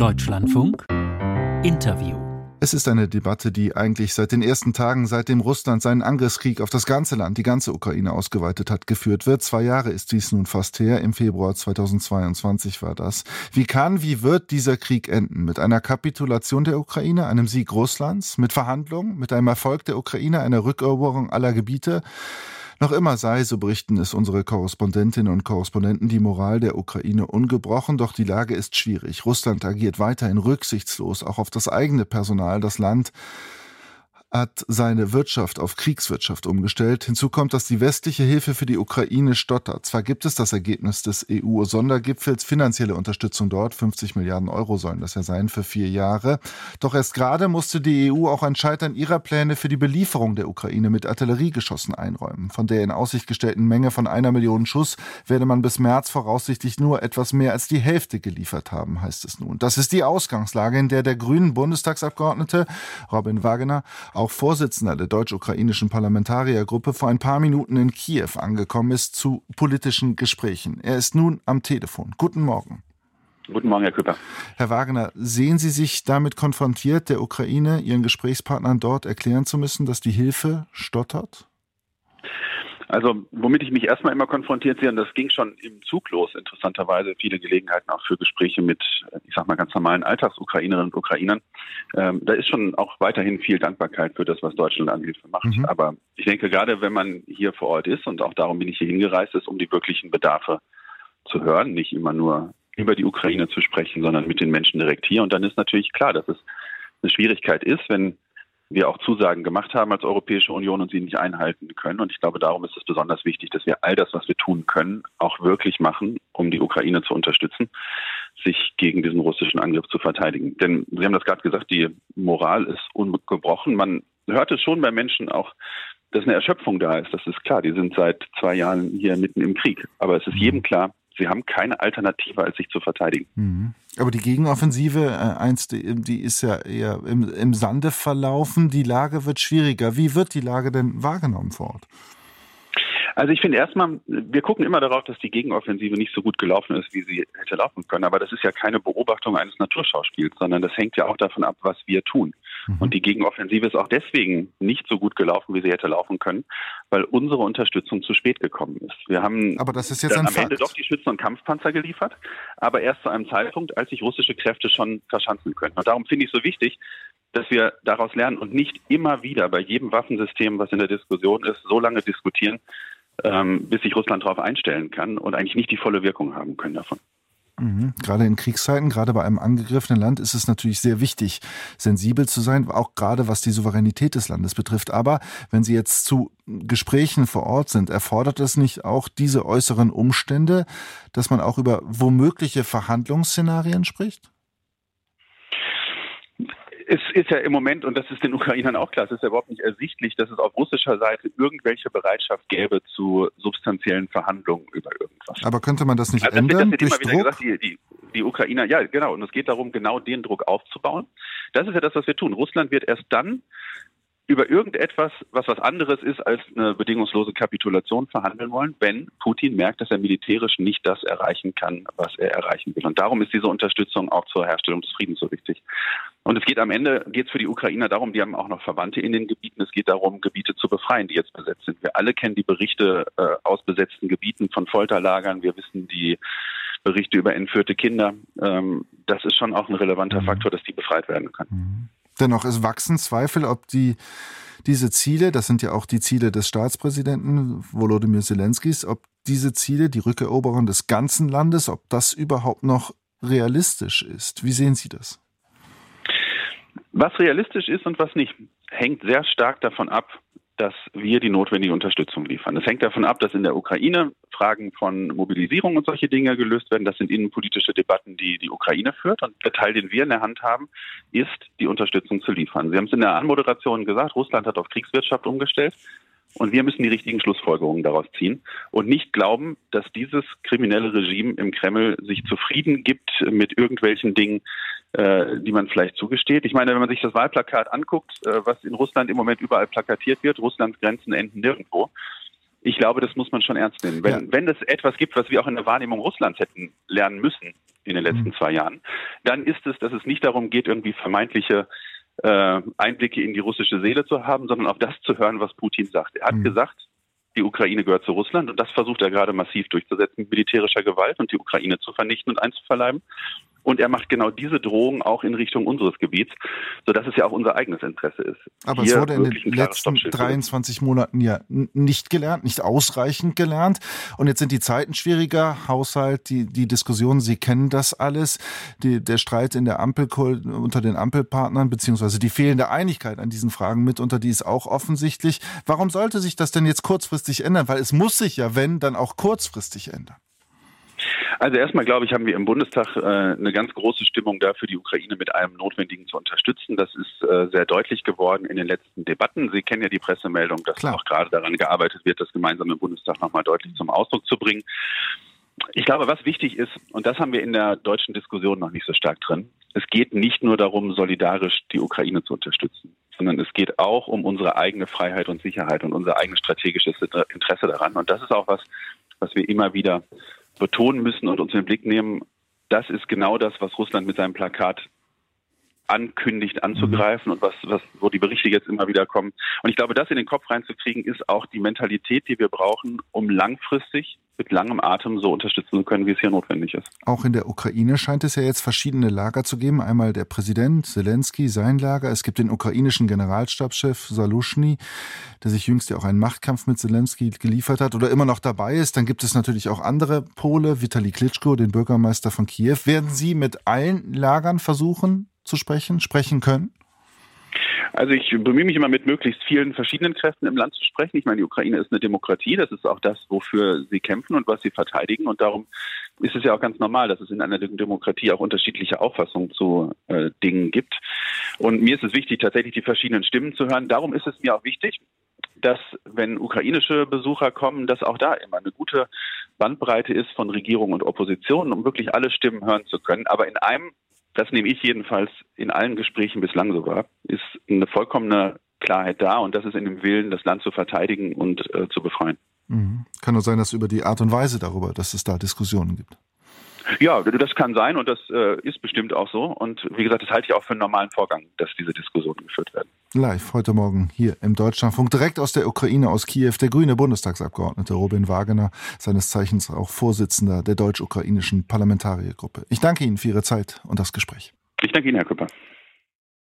Deutschlandfunk Interview es ist eine Debatte, die eigentlich seit den ersten Tagen, seitdem Russland seinen Angriffskrieg auf das ganze Land, die ganze Ukraine ausgeweitet hat, geführt wird. Zwei Jahre ist dies nun fast her. Im Februar 2022 war das. Wie kann, wie wird dieser Krieg enden? Mit einer Kapitulation der Ukraine, einem Sieg Russlands, mit Verhandlungen, mit einem Erfolg der Ukraine, einer Rückeroberung aller Gebiete? Noch immer sei, so berichten es unsere Korrespondentinnen und Korrespondenten, die Moral der Ukraine ungebrochen, doch die Lage ist schwierig. Russland agiert weiterhin rücksichtslos, auch auf das eigene Personal. Das Land hat seine Wirtschaft auf Kriegswirtschaft umgestellt. Hinzu kommt, dass die westliche Hilfe für die Ukraine stottert. Zwar gibt es das Ergebnis des EU-Sondergipfels, finanzielle Unterstützung dort, 50 Milliarden Euro sollen das ja sein für vier Jahre. Doch erst gerade musste die EU auch ein Scheitern ihrer Pläne für die Belieferung der Ukraine mit Artilleriegeschossen einräumen. Von der in Aussicht gestellten Menge von einer Million Schuss werde man bis März voraussichtlich nur etwas mehr als die Hälfte geliefert haben, heißt es nun. Das ist die Ausgangslage, in der der grünen Bundestagsabgeordnete Robin Wagener auch Vorsitzender der deutsch-ukrainischen Parlamentariergruppe, vor ein paar Minuten in Kiew angekommen ist zu politischen Gesprächen. Er ist nun am Telefon. Guten Morgen. Guten Morgen, Herr Küpper. Herr Wagner, sehen Sie sich damit konfrontiert, der Ukraine, Ihren Gesprächspartnern dort erklären zu müssen, dass die Hilfe stottert? Also, womit ich mich erstmal immer konfrontiert sehe, und das ging schon im Zug los, interessanterweise, viele Gelegenheiten auch für Gespräche mit, ich sag mal, ganz normalen Alltagsukrainerinnen und Ukrainern. Ähm, da ist schon auch weiterhin viel Dankbarkeit für das, was Deutschland an Hilfe macht. Mhm. Aber ich denke, gerade wenn man hier vor Ort ist, und auch darum bin ich hier hingereist, ist, um die wirklichen Bedarfe zu hören, nicht immer nur über die Ukraine zu sprechen, sondern mit den Menschen direkt hier. Und dann ist natürlich klar, dass es eine Schwierigkeit ist, wenn wir auch Zusagen gemacht haben als Europäische Union und sie nicht einhalten können. Und ich glaube, darum ist es besonders wichtig, dass wir all das, was wir tun können, auch wirklich machen, um die Ukraine zu unterstützen, sich gegen diesen russischen Angriff zu verteidigen. Denn Sie haben das gerade gesagt, die Moral ist ungebrochen. Man hört es schon bei Menschen auch, dass eine Erschöpfung da ist. Das ist klar. Die sind seit zwei Jahren hier mitten im Krieg. Aber es ist jedem klar, sie haben keine Alternative, als sich zu verteidigen. Mhm. Aber die Gegenoffensive, äh, die ist ja eher im, im Sande verlaufen. Die Lage wird schwieriger. Wie wird die Lage denn wahrgenommen vor Ort? Also ich finde erstmal, wir gucken immer darauf, dass die Gegenoffensive nicht so gut gelaufen ist, wie sie hätte laufen können. Aber das ist ja keine Beobachtung eines Naturschauspiels, sondern das hängt ja auch davon ab, was wir tun. Mhm. Und die Gegenoffensive ist auch deswegen nicht so gut gelaufen, wie sie hätte laufen können, weil unsere Unterstützung zu spät gekommen ist. Wir haben aber das ist jetzt dann am Fakt. Ende doch die Schützen- und Kampfpanzer geliefert, aber erst zu einem Zeitpunkt, als sich russische Kräfte schon verschanzen können. Und darum finde ich es so wichtig, dass wir daraus lernen und nicht immer wieder bei jedem Waffensystem, was in der Diskussion ist, so lange diskutieren, ähm, bis sich Russland darauf einstellen kann und eigentlich nicht die volle Wirkung haben können davon. Mhm. Gerade in Kriegszeiten, gerade bei einem angegriffenen Land ist es natürlich sehr wichtig, sensibel zu sein, auch gerade was die Souveränität des Landes betrifft. Aber wenn Sie jetzt zu Gesprächen vor Ort sind, erfordert es nicht auch diese äußeren Umstände, dass man auch über womögliche Verhandlungsszenarien spricht? Es ist ja im Moment, und das ist den Ukrainern auch klar, es ist ja überhaupt nicht ersichtlich, dass es auf russischer Seite irgendwelche Bereitschaft gäbe zu substanziellen Verhandlungen über irgendwas. Aber könnte man das nicht also das ändern? Wird, das wird immer wieder gesagt, die, die, die Ukrainer, ja genau, und es geht darum, genau den Druck aufzubauen. Das ist ja das, was wir tun. Russland wird erst dann über irgendetwas, was was anderes ist als eine bedingungslose Kapitulation verhandeln wollen, wenn Putin merkt, dass er militärisch nicht das erreichen kann, was er erreichen will. Und darum ist diese Unterstützung auch zur Herstellung des Friedens so wichtig. Und es geht am Ende, geht es für die Ukrainer darum, die haben auch noch Verwandte in den Gebieten, es geht darum, Gebiete zu befreien, die jetzt besetzt sind. Wir alle kennen die Berichte äh, aus besetzten Gebieten von Folterlagern, wir wissen die Berichte über entführte Kinder. Ähm, das ist schon auch ein relevanter mhm. Faktor, dass die befreit werden können. Mhm. Dennoch, es wachsen Zweifel, ob die, diese Ziele, das sind ja auch die Ziele des Staatspräsidenten Volodymyr Zelenskis, ob diese Ziele, die Rückeroberung des ganzen Landes, ob das überhaupt noch realistisch ist. Wie sehen Sie das? Was realistisch ist und was nicht, hängt sehr stark davon ab, dass wir die notwendige Unterstützung liefern. Es hängt davon ab, dass in der Ukraine Fragen von Mobilisierung und solche Dinge gelöst werden. Das sind innenpolitische Debatten, die die Ukraine führt. Und der Teil, den wir in der Hand haben, ist, die Unterstützung zu liefern. Sie haben es in der Anmoderation gesagt, Russland hat auf Kriegswirtschaft umgestellt. Und wir müssen die richtigen Schlussfolgerungen daraus ziehen und nicht glauben, dass dieses kriminelle Regime im Kreml sich zufrieden gibt mit irgendwelchen Dingen, äh, die man vielleicht zugesteht. Ich meine, wenn man sich das Wahlplakat anguckt, äh, was in Russland im Moment überall plakatiert wird, Russlands Grenzen enden nirgendwo, Ich glaube, das muss man schon ernst nehmen. Wenn, ja. wenn es etwas gibt, was wir auch in der Wahrnehmung Russlands hätten lernen müssen in den letzten mhm. zwei Jahren, dann ist es, dass es nicht darum geht, irgendwie vermeintliche äh, Einblicke in die russische Seele zu haben, sondern auf das zu hören, was Putin sagt. Er hat mhm. gesagt, die Ukraine gehört zu Russland und das versucht er gerade massiv durchzusetzen mit militärischer Gewalt und die Ukraine zu vernichten und einzuverleiben. Und er macht genau diese Drohung auch in Richtung unseres Gebiets, sodass es ja auch unser eigenes Interesse ist. Aber es wurde in den letzten 23 Monaten ja nicht gelernt, nicht ausreichend gelernt. Und jetzt sind die Zeiten schwieriger. Haushalt, die, die Diskussionen, Sie kennen das alles. Die, der Streit in der Ampel unter den Ampelpartnern, beziehungsweise die fehlende Einigkeit an diesen Fragen mitunter, die ist auch offensichtlich. Warum sollte sich das denn jetzt kurzfristig ändern? Weil es muss sich ja, wenn, dann auch kurzfristig ändern. Also erstmal glaube ich, haben wir im Bundestag äh, eine ganz große Stimmung dafür, die Ukraine mit allem Notwendigen zu unterstützen. Das ist äh, sehr deutlich geworden in den letzten Debatten. Sie kennen ja die Pressemeldung, dass Klar. auch gerade daran gearbeitet wird, das gemeinsam im Bundestag nochmal deutlich zum Ausdruck zu bringen. Ich glaube, was wichtig ist, und das haben wir in der deutschen Diskussion noch nicht so stark drin, es geht nicht nur darum, solidarisch die Ukraine zu unterstützen, sondern es geht auch um unsere eigene Freiheit und Sicherheit und unser eigenes strategisches Interesse daran. Und das ist auch was, was wir immer wieder betonen müssen und uns in den Blick nehmen, das ist genau das, was Russland mit seinem Plakat ankündigt anzugreifen und was, was, wo die Berichte jetzt immer wieder kommen. Und ich glaube, das in den Kopf reinzukriegen, ist auch die Mentalität, die wir brauchen, um langfristig mit langem Atem so unterstützen zu können, wie es hier notwendig ist. Auch in der Ukraine scheint es ja jetzt verschiedene Lager zu geben. Einmal der Präsident Zelensky, sein Lager. Es gibt den ukrainischen Generalstabschef Salushny, der sich jüngst ja auch einen Machtkampf mit Zelensky geliefert hat oder immer noch dabei ist. Dann gibt es natürlich auch andere Pole, Vitali Klitschko, den Bürgermeister von Kiew. Werden Sie mit allen Lagern versuchen zu sprechen, sprechen können? Also ich bemühe mich immer mit möglichst vielen verschiedenen Kräften im Land zu sprechen. Ich meine, die Ukraine ist eine Demokratie, das ist auch das, wofür sie kämpfen und was sie verteidigen. Und darum ist es ja auch ganz normal, dass es in einer Demokratie auch unterschiedliche Auffassungen zu äh, Dingen gibt. Und mir ist es wichtig, tatsächlich die verschiedenen Stimmen zu hören. Darum ist es mir auch wichtig, dass wenn ukrainische Besucher kommen, dass auch da immer eine gute Bandbreite ist von Regierung und Opposition, um wirklich alle Stimmen hören zu können. Aber in einem das nehme ich jedenfalls in allen Gesprächen bislang so wahr, ist eine vollkommene Klarheit da und das ist in dem Willen, das Land zu verteidigen und äh, zu befreien. Mhm. Kann nur sein, dass über die Art und Weise darüber, dass es da Diskussionen gibt. Ja, das kann sein und das äh, ist bestimmt auch so. Und wie gesagt, das halte ich auch für einen normalen Vorgang, dass diese Diskussionen geführt werden. Live heute Morgen hier im Deutschlandfunk, direkt aus der Ukraine, aus Kiew, der grüne Bundestagsabgeordnete Robin Wagener, seines Zeichens auch Vorsitzender der deutsch-ukrainischen Parlamentariergruppe. Ich danke Ihnen für Ihre Zeit und das Gespräch. Ich danke Ihnen, Herr Küpper.